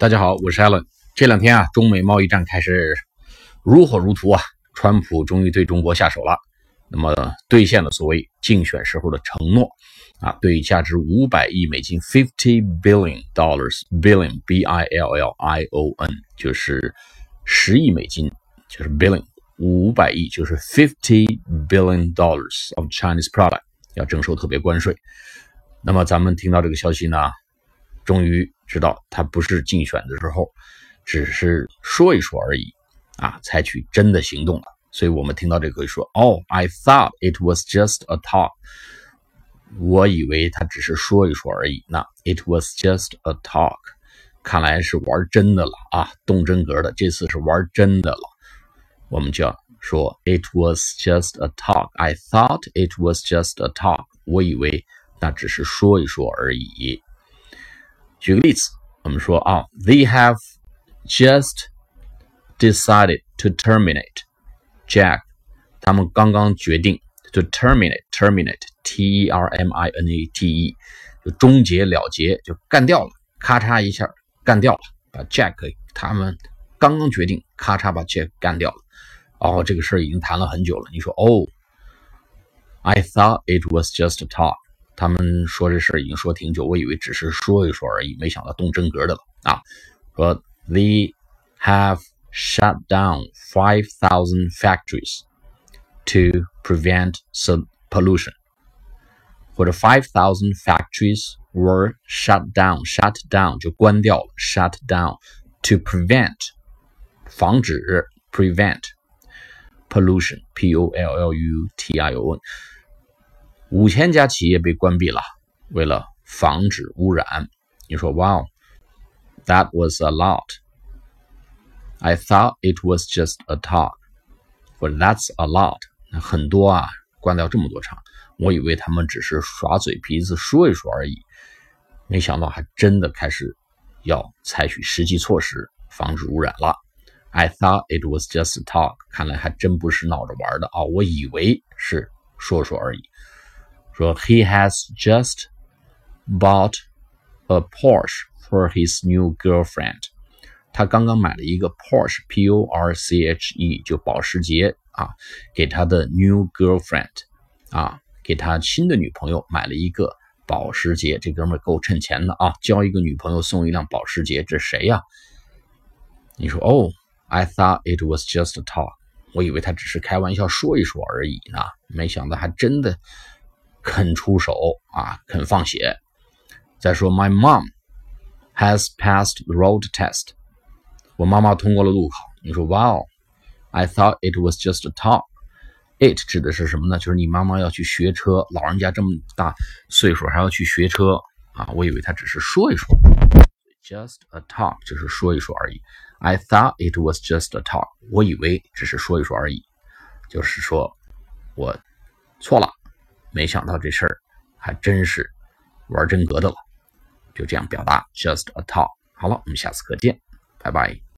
大家好，我是 Allen。这两天啊，中美贸易战开始如火如荼啊，川普终于对中国下手了。那么兑现了所谓竞选时候的承诺啊，对价值五百亿美金 （fifty billion dollars），billion b i l l i o n 就是十亿美金，就是 billion 五百亿就是 fifty billion dollars of Chinese product 要征收特别关税。那么咱们听到这个消息呢？终于知道他不是竞选的时候，只是说一说而已啊，采取真的行动了。所以我们听到这个说，哦，I thought it was just a talk，我以为他只是说一说而已。那 it was just a talk，看来是玩真的了啊，动真格的。这次是玩真的了。我们就要说，it was just a talk。I thought it was just a talk，我以为那只是说一说而已。举个例子，我们说啊，They have just decided to terminate Jack。他们刚刚决定 to terminate，terminate，t e r m i n a t e，就终结了结，就干掉了，咔嚓一下干掉了，把 Jack 他们刚刚决定，咔嚓把 Jack 干掉了。哦，这个事儿已经谈了很久了。你说哦，I thought it was just a talk。 他们说这事儿已经说挺久，我以为只是说一说而已，没想到动真格的了啊！说 They have shut down five thousand factories to prevent some pollution，或者 five thousand factories were shut down，shut down 就关掉了，shut down to prevent 防止 prevent pollution，p o l l u t i o n。 五千家企业被关闭了，为了防止污染。你说，Wow，that was a lot。I thought it was just a talk，或者 That's a lot，很多啊，关掉这么多厂，我以为他们只是耍嘴皮子说一说而已，没想到还真的开始要采取实际措施防止污染了。I thought it was just a talk，看来还真不是闹着玩的啊，我以为是说说而已。说 he has just bought a Porsche for his new girlfriend。他刚刚买了一个 Porsche，P O R C H E，就保时捷啊，给他的 new girlfriend 啊，给他新的女朋友买了一个保时捷。这哥们儿够趁钱的啊，交一个女朋友送一辆保时捷，这谁呀？你说哦，I thought it was just a talk，我以为他只是开玩笑说一说而已呢，没想到还真的。肯出手啊，肯放血。再说，My mom has passed the road test。我妈妈通过了路考。你说，Wow，I thought it was just a talk。It 指的是什么呢？就是你妈妈要去学车，老人家这么大岁数还要去学车啊。我以为她只是说一说，just a talk 只是说一说而已。I thought it was just a talk。我以为只是说一说而已，就是说我错了。没想到这事儿还真是玩真格的了，就这样表达，just a talk。好了，我们下次课见，拜拜。